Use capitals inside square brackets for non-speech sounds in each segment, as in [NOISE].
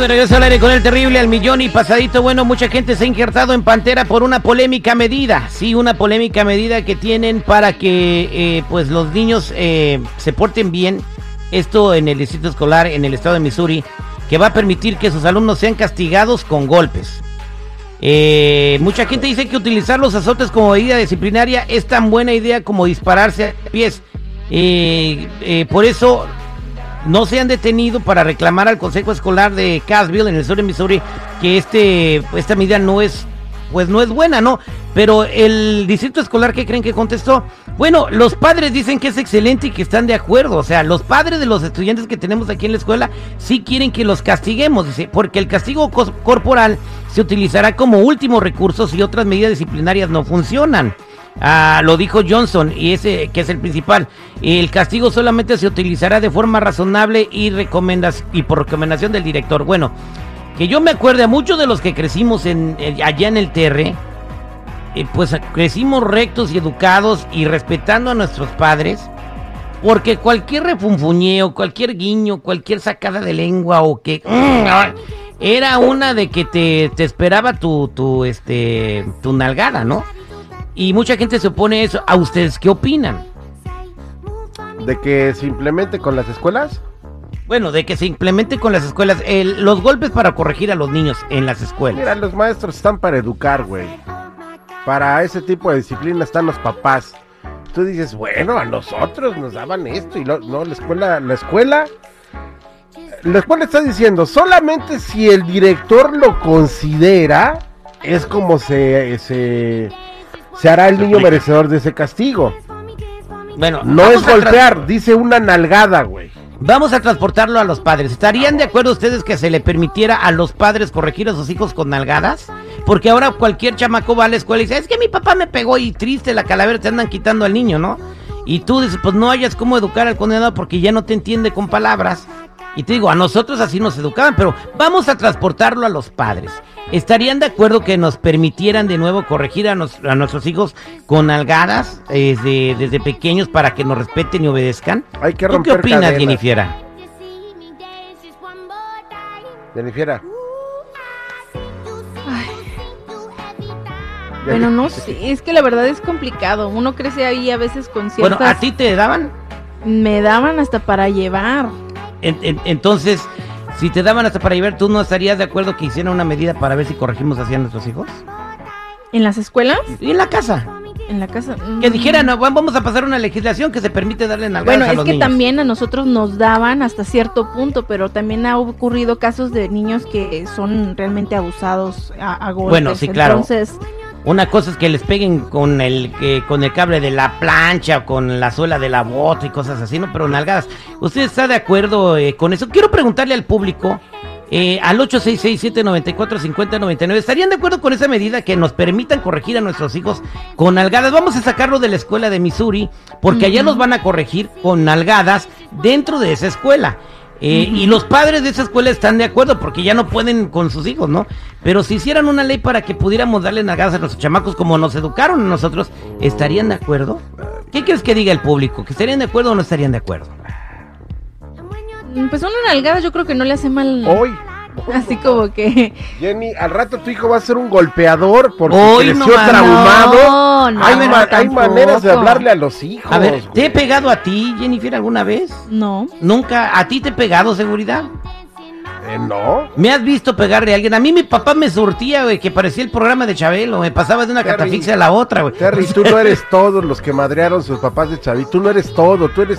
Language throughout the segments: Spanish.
De regreso al aire con el terrible al millón y pasadito. Bueno, mucha gente se ha injertado en Pantera por una polémica medida. Sí, una polémica medida que tienen para que eh, pues los niños eh, se porten bien. Esto en el distrito escolar en el estado de Missouri, que va a permitir que sus alumnos sean castigados con golpes. Eh, mucha gente dice que utilizar los azotes como medida disciplinaria es tan buena idea como dispararse a pies. por eso no se han detenido para reclamar al Consejo Escolar de Cassville en el sur de Missouri que este esta medida no es pues no es buena, ¿no? Pero el distrito escolar ¿qué creen que contestó, bueno, los padres dicen que es excelente y que están de acuerdo, o sea, los padres de los estudiantes que tenemos aquí en la escuela sí quieren que los castiguemos, dice, porque el castigo corporal se utilizará como último recurso si otras medidas disciplinarias no funcionan. Ah, lo dijo Johnson y ese que es el principal. El castigo solamente se utilizará de forma razonable y, y por recomendación del director. Bueno, que yo me acuerde a muchos de los que crecimos en, allá en el TR, eh, pues crecimos rectos y educados y respetando a nuestros padres. Porque cualquier refunfuñeo, cualquier guiño, cualquier sacada de lengua o que... Mm, era una de que te, te esperaba tu, tu, este, tu nalgada, ¿no? Y mucha gente se opone a eso. ¿A ustedes qué opinan? ¿De que se implemente con las escuelas? Bueno, de que se implemente con las escuelas. los golpes para corregir a los niños en las escuelas. Mira, los maestros están para educar, güey. Para ese tipo de disciplina están los papás. Tú dices, bueno, a nosotros nos daban esto y no, la escuela, la escuela, la escuela está diciendo, solamente si el director lo considera, es como se, se se hará el niño merecedor de ese castigo. Bueno, no es golpear, dice una nalgada, güey. Vamos a transportarlo a los padres. ¿Estarían de acuerdo ustedes que se le permitiera a los padres corregir a sus hijos con nalgadas? Porque ahora cualquier chamaco va a la escuela y dice, es que mi papá me pegó y triste la calavera te andan quitando al niño, ¿no? Y tú dices, pues no hayas cómo educar al condenado porque ya no te entiende con palabras. Y te digo, a nosotros así nos educaban, pero vamos a transportarlo a los padres. ¿Estarían de acuerdo que nos permitieran de nuevo corregir a, nuestros hijos con algadas desde, pequeños para que nos respeten y obedezcan? Hay que ¿Tú qué opinas, Jennifiera? Jennifiera. Bueno, no sé, es que la verdad es complicado. Uno crece ahí a veces con ciertas... Bueno, ¿a ti te daban? Me daban hasta para llevar. Entonces, si te daban hasta para llevar, ¿tú no estarías de acuerdo que hicieran una medida para ver si corregimos así a nuestros hijos? ¿En las escuelas? Y en la casa. En la casa. Que mm. dijeran, vamos a pasar una legislación que se permite darle nalgadas bueno, a los Bueno, es que también a nosotros nos daban hasta cierto punto, pero también ha ocurrido casos de niños que son realmente abusados a, a golpes. Bueno, sí, claro. Entonces una cosa es que les peguen con el con el cable de la plancha o con la suela de la bota y cosas así, ¿no? Pero nalgadas. ¿Usted está de acuerdo eh, con eso? Quiero preguntarle al público, eh, al 866-794-5099, ¿estarían de acuerdo con esa medida que nos permitan corregir a nuestros hijos con nalgadas? Vamos a sacarlo de la escuela de Missouri, porque allá nos van a corregir con nalgadas dentro de esa escuela. Eh, y los padres de esa escuela están de acuerdo porque ya no pueden con sus hijos, ¿no? Pero si hicieran una ley para que pudiéramos darle nalgadas a nuestros chamacos como nos educaron a nosotros, ¿estarían de acuerdo? ¿Qué crees que diga el público? ¿Que estarían de acuerdo o no estarían de acuerdo? Pues una nalgada yo creo que no le hace mal. Hoy. [LAUGHS] Así [LAUGHS] como que. Jenny, al rato tu hijo va a ser un golpeador porque creció traumado. No, hay, maneras de hablarle a los hijos. A ver, ¿te he pegado a ti, Jennifer, alguna vez? No. ¿Nunca? ¿A ti te he pegado, seguridad? Eh, no. ¿Me has visto pegarle a alguien? A mí mi papá me surtía, güey, que parecía el programa de Chabelo. Me pasaba de una catafixia a la otra, güey. Terry, tú no [LAUGHS] eres todos los que madrearon sus papás de Chabelo. Tú no eres todo. Tú eres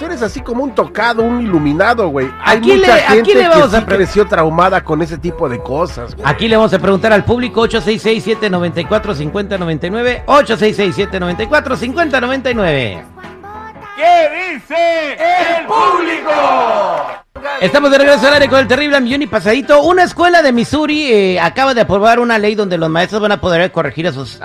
Tú eres así como un tocado, un iluminado, güey. Hay mucha gente que sí creció traumada con ese tipo de cosas, güey. Aquí le vamos a preguntar al público 866-794-5099. 866-794-5099. ¿Qué dice el público? Estamos de regreso al aire con el terrible millón y pasadito. Una escuela de Missouri eh, acaba de aprobar una ley donde los maestros van a poder corregir a sus,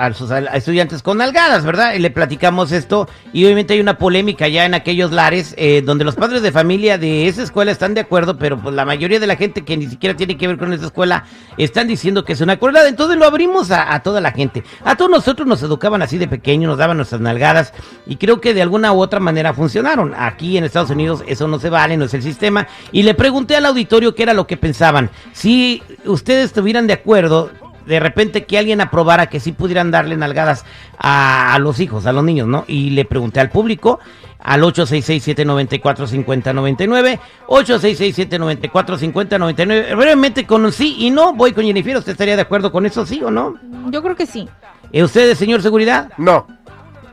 estudiantes con nalgadas, ¿verdad? Le platicamos esto y obviamente hay una polémica ya en aquellos lares eh, donde los padres de familia de esa escuela están de acuerdo, pero pues la mayoría de la gente que ni siquiera tiene que ver con esa escuela están diciendo que es una crueldad. Entonces lo abrimos a toda la gente. A todos nosotros nos educaban así de pequeño, nos daban nuestras nalgadas y creo que de alguna u otra manera funcionaron. Aquí en Estados Unidos eso no se vale, no es el sistema Y le pregunté al auditorio qué era lo que pensaban. Si ustedes estuvieran de acuerdo, de repente que alguien aprobara que sí pudieran darle nalgadas a, a los hijos, a los niños, ¿no? Y le pregunté al público al 866-794-5099, 866-794-5099. Brevemente con un sí y no, voy con Jennifer, ¿usted estaría de acuerdo con eso, sí o no? Yo creo que sí. ¿Eh, ¿Ustedes, señor seguridad? No.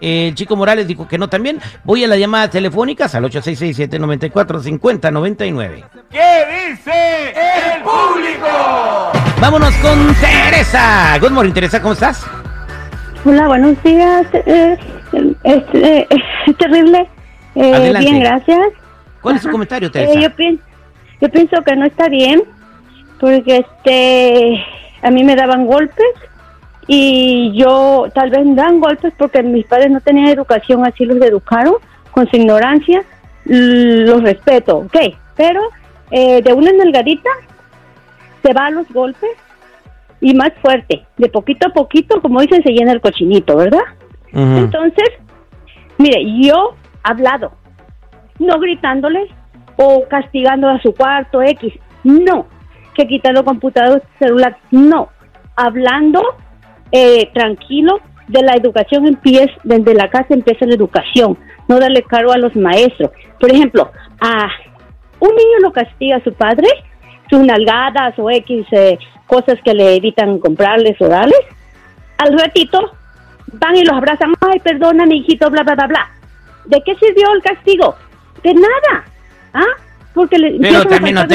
Eh, el chico Morales dijo que no también. Voy a las llamadas telefónicas al 866-794-5099. ¿Qué dice el público? Vámonos con Teresa. Good morning, Teresa, ¿cómo estás? Hola, buenos días. Eh, es, eh, [LAUGHS] es terrible. Eh, Adelante. bien, gracias. ¿Cuál es su comentario, Eh, Teresa? yo, pien- yo pienso que no está bien porque este a mí me daban golpes y yo tal vez dan golpes porque mis padres no tenían educación, así los educaron con su ignorancia. Los respeto, ok, pero eh, de una nalgadita se va a los golpes y más fuerte, de poquito a poquito, como dicen, se llena el cochinito, ¿verdad? Entonces, mire, yo hablado, no gritándole o castigando a su cuarto X, no, que quitando computador, celular, no, hablando eh, tranquilo de la educación empieza, desde la casa empieza la educación, no darle cargo a los maestros. Por ejemplo, a un niño lo castiga a su padre, sus nalgadas o X eh, cosas que le evitan comprarles o darles, al ratito van y los abrazan, ay, perdona, mi hijito, bla, bla, bla, bla. ¿De qué sirvió el castigo? De nada. ¿Ah? Porque le Pero también, no, a los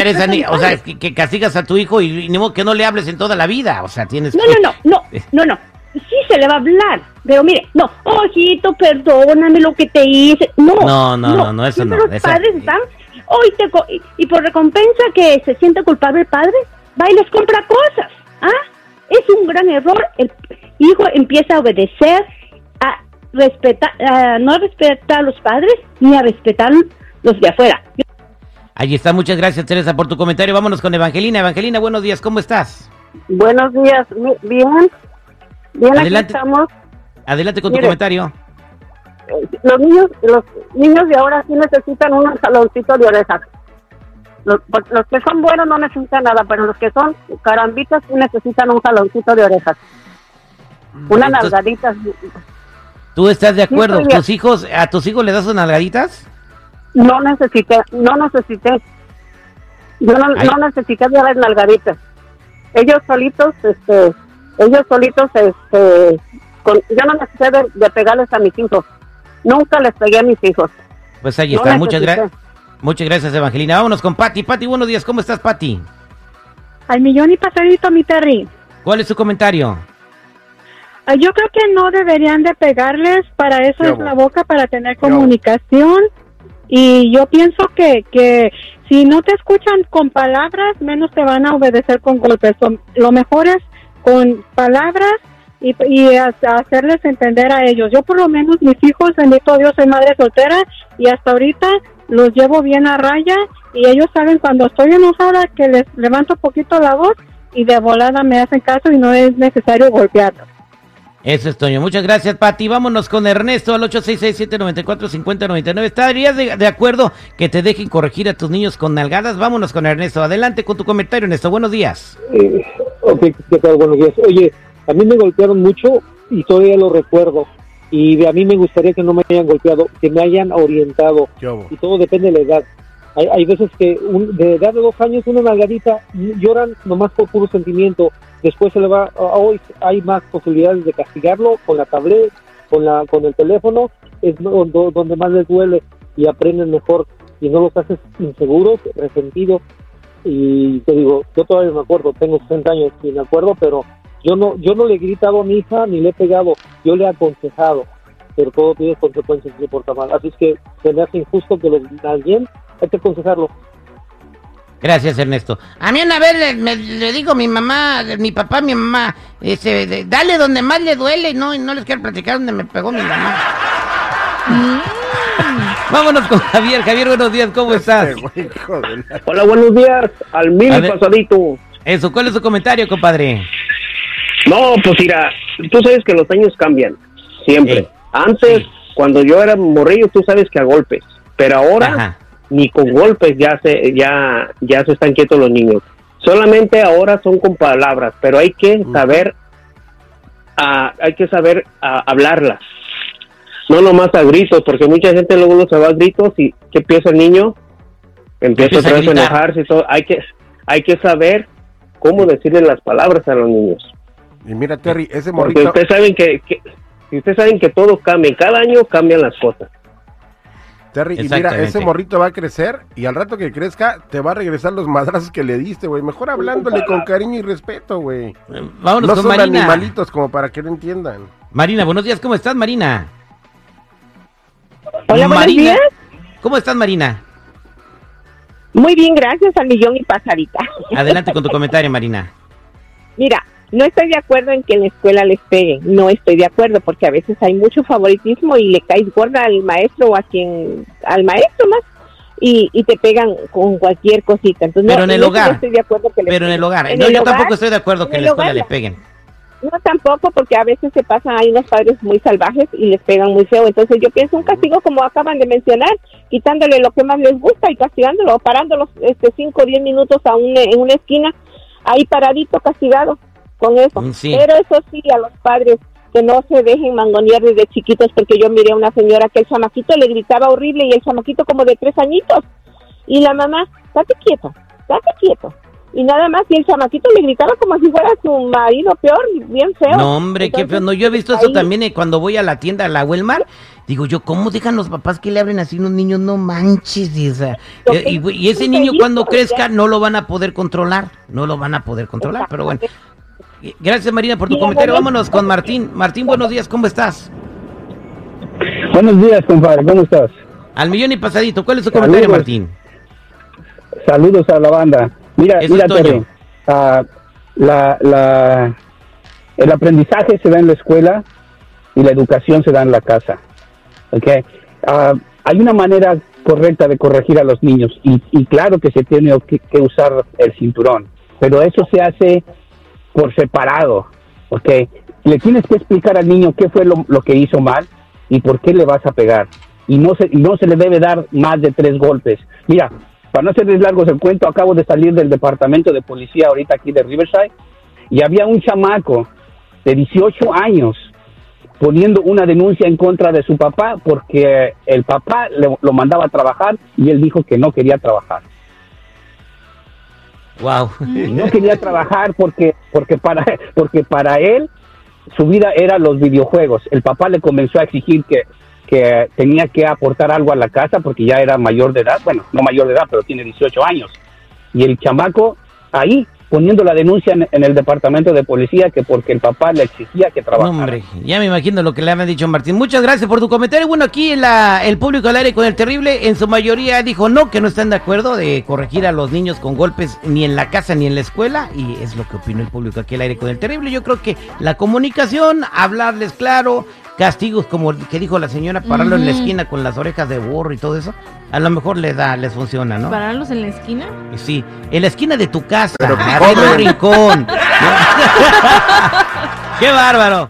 o sea, que, que castigas a tu hijo y, que no le hables en toda la vida. O sea, tienes No, no, no, no, no, no. Sí se le va a hablar, pero mire, no, ojito, perdóname lo que te hice. No, No, no, no, no, eso no, Los esa- padres están, hoy te co- y, y por recompensa que se siente culpable el padre, va y les compra cosas. ¿Ah? Es un gran error. El hijo empieza a obedecer, a respetar, a no respetar a los padres ni a respetar los de afuera. Ahí está, muchas gracias, Teresa, por tu comentario. Vámonos con Evangelina. Evangelina, buenos días, ¿cómo estás? Buenos días, bien. Bien, Adelante. aquí estamos. Adelante con tu comentario. Eh, Los niños, los niños de ahora sí necesitan un jaloncito de orejas. Los, los que son buenos no necesitan nada, pero los que son carambitas sí necesitan un jaloncito de orejas. Una Entonces- nalgadita. ¿Tú estás de acuerdo? de- ¿Tus hijos, a tus hijos les das sus nalgaditas? No necesité, no necesité. Yo no, no necesité de las nalgaditas. Ellos solitos, este, ellos solitos, este, con, yo no necesité de, de pegarles a mis hijos. Nunca les pegué a mis hijos. Pues ahí No está, muchas, necesité. gra- muchas gracias, Evangelina. Vámonos con Pati. Pati, buenos días, ¿cómo estás, Pati? Al millón y pasadito, mi Terry. ¿Cuál es tu comentario? Ah, Yo creo que no deberían de pegarles, para eso ¿Qué es la boca, para tener comunicación. Y yo pienso que, que si no te escuchan con palabras, menos te van a obedecer con golpes. Lo- mejor es con palabras y, y ha- hacerles entender a ellos. Yo por lo menos mis hijos, bendito Dios, soy madre soltera y hasta ahorita los llevo bien a raya y ellos saben cuando estoy enojada que les levanto poquito la voz y de volada me hacen caso y no es necesario golpearlos. Eso es, Toño. Muchas gracias, Pati. Vámonos con Ernesto al 866-794-5099. ¿Estarías de, de acuerdo que te dejen corregir a tus niños con nalgadas? Vámonos con Ernesto. Adelante con tu comentario, Ernesto. Buenos días. Eh, ok, ¿qué tal? Buenos días. Oye, a mí me golpearon mucho y todavía lo recuerdo. Y a mí me gustaría que no me hayan golpeado, que me hayan orientado. Y todo depende de la edad. Hay, hay veces que un- de edad de dos años una nalgadita lloran nomás por puro sentimiento. Después se le va, a- hoy hay más posibilidades de castigarlo con la tablet, con la con el teléfono, es do- do- donde más les duele y aprenden mejor y no los haces inseguros, resentidos y te digo, yo todavía me acuerdo, tengo 60 años y me acuerdo, pero yo no yo no le he gritado a mi hija ni le he pegado, yo le he aconsejado, pero todo tiene consecuencias si se porta mal. Así es que se me hace injusto que lo alguien hay que aconsejarlo. Gracias, Ernesto. A mí una vez le, me- le digo a mi mamá, mi papá, mi mamá, este, de- dale donde más le duele y no, y no les quiero platicar donde me pegó mi mamá. Vámonos con Javier. Javier, buenos días, ¿cómo estás? Este la- Hola, buenos días. Al mil ver. pasadito. Eso, ¿cuál es su comentario, compadre? No, pues mira, tú sabes que los años cambian. Siempre. Antes, Sí. cuando yo era morrillo, tú sabes que a golpes. Pero ahora, Ajá. Ni con golpes ya se ya ya se están quietos los niños. Solamente ahora son con palabras, pero hay que saber ah, hay que saber ah, hablarlas. No nomás a gritos, porque mucha gente luego no se va a gritos y ¿qué piensa el niño? Empieza Empieza otra a vez a enojarse y todo. Hay que hay que saber cómo decirle las palabras a los niños. Y mira, Terry, ese Porque morrito. ustedes saben que, que ustedes saben que todo cambia, cada año cambian las cosas. Terry, y mira, ese morrito va a crecer y al rato que crezca te va a regresar los madrazos que le diste, güey. Mejor hablándole con cariño y respeto, güey. Eh, Vámonos No con son Marina. animalitos como para que no entiendan. Marina, buenos días, ¿cómo estás, Marina? Hola, buenos Marina. días. ¿Cómo estás, Marina? Muy bien, gracias al millón y pasadita. Adelante con tu comentario, Marina. Mira, no estoy de acuerdo en que en la escuela les peguen. No estoy de acuerdo porque a veces hay mucho favoritismo y le caes gorda al maestro o a quien, al maestro más. Y, y te pegan con cualquier cosita. Entonces, Pero no, en el hogar. Estoy de acuerdo que les Pero en el hogar. En No, el yo hogar, tampoco estoy de acuerdo que en la escuela hogar, le no. peguen. No, tampoco, porque a veces se pasan, hay unos padres muy salvajes y les pegan muy feo. Entonces yo pienso un castigo como acaban de mencionar, quitándole lo que más les gusta y castigándolo, o parándolos este 5 o 10 minutos a un, en una esquina, ahí paradito, castigado con eso. Mm, sí. Pero eso sí, a los padres que no se dejen mangonear desde chiquitos, porque yo miré a una señora que el chamaquito le gritaba horrible y el chamaquito como de tres añitos. Y la mamá, date quieto, date quieto. Y nada más, y el chamaquito le gritaba como si fuera su marido peor, bien feo. No, hombre, qué feo. No, yo he visto eso ahí- también eh, cuando voy a la tienda, a la Walmart. Digo yo, ¿cómo dejan los papás que le hablen así a unos niños? No manches. Y, Lo y- ese niño cuando crezca no lo van a poder controlar. No lo van a poder controlar, pero bueno. Gracias, Marina, por tu comentario. Vámonos con Martín. Martín, buenos días, ¿cómo estás? Buenos días, compadre, ¿cómo estás? Al millón y pasadito. ¿Cuál es tu comentario, Saludos. Martín? Saludos a la banda. Mira, Eso mira. Terry, ah, la, la, el aprendizaje se da en la escuela y la educación se da en la casa. ¿ok? Ah, hay una manera correcta de corregir a los niños y, y claro que se tiene que, que usar el cinturón, pero eso se hace por separado. ¿ok? Le tienes que explicar al niño qué fue lo, que hizo mal y por qué le vas a pegar. Y no, se, no se le debe dar más de tres golpes. Mira, para no hacerles largos el cuento, acabo de salir del departamento de policía ahorita aquí de Riverside y había un chamaco de 18 años poniendo una denuncia en contra de su papá porque el papá le- lo mandaba a trabajar y él dijo que no quería trabajar. Wow. Y no [LAUGHS] quería trabajar porque porque para porque para él su vida era los videojuegos. El papá le comenzó a exigir que que tenía que aportar algo a la casa porque ya era mayor de edad, bueno, no mayor de edad, pero tiene 18 años. Y el chamaco ahí poniendo la denuncia en, en el departamento de policía que porque el papá le exigía que trabajara. hombre, ya me imagino lo que le habían dicho Martín. Muchas gracias por tu comentario. Bueno, aquí la, el público al aire con el terrible, en su mayoría dijo no, que no están de acuerdo de corregir a los niños con golpes ni en la casa ni en la escuela. Y es lo que opinó el público aquí al aire con el terrible. Yo creo que la comunicación, hablarles claro, castigos como el que dijo la señora, pararlo en la esquina con las orejas de burro y todo eso, a lo mejor les da, les funciona, ¿no? ¿Pararlos en la esquina? Sí, en la esquina de tu casa, arriba un rincón. [LAUGHS] ¡Qué bárbaro!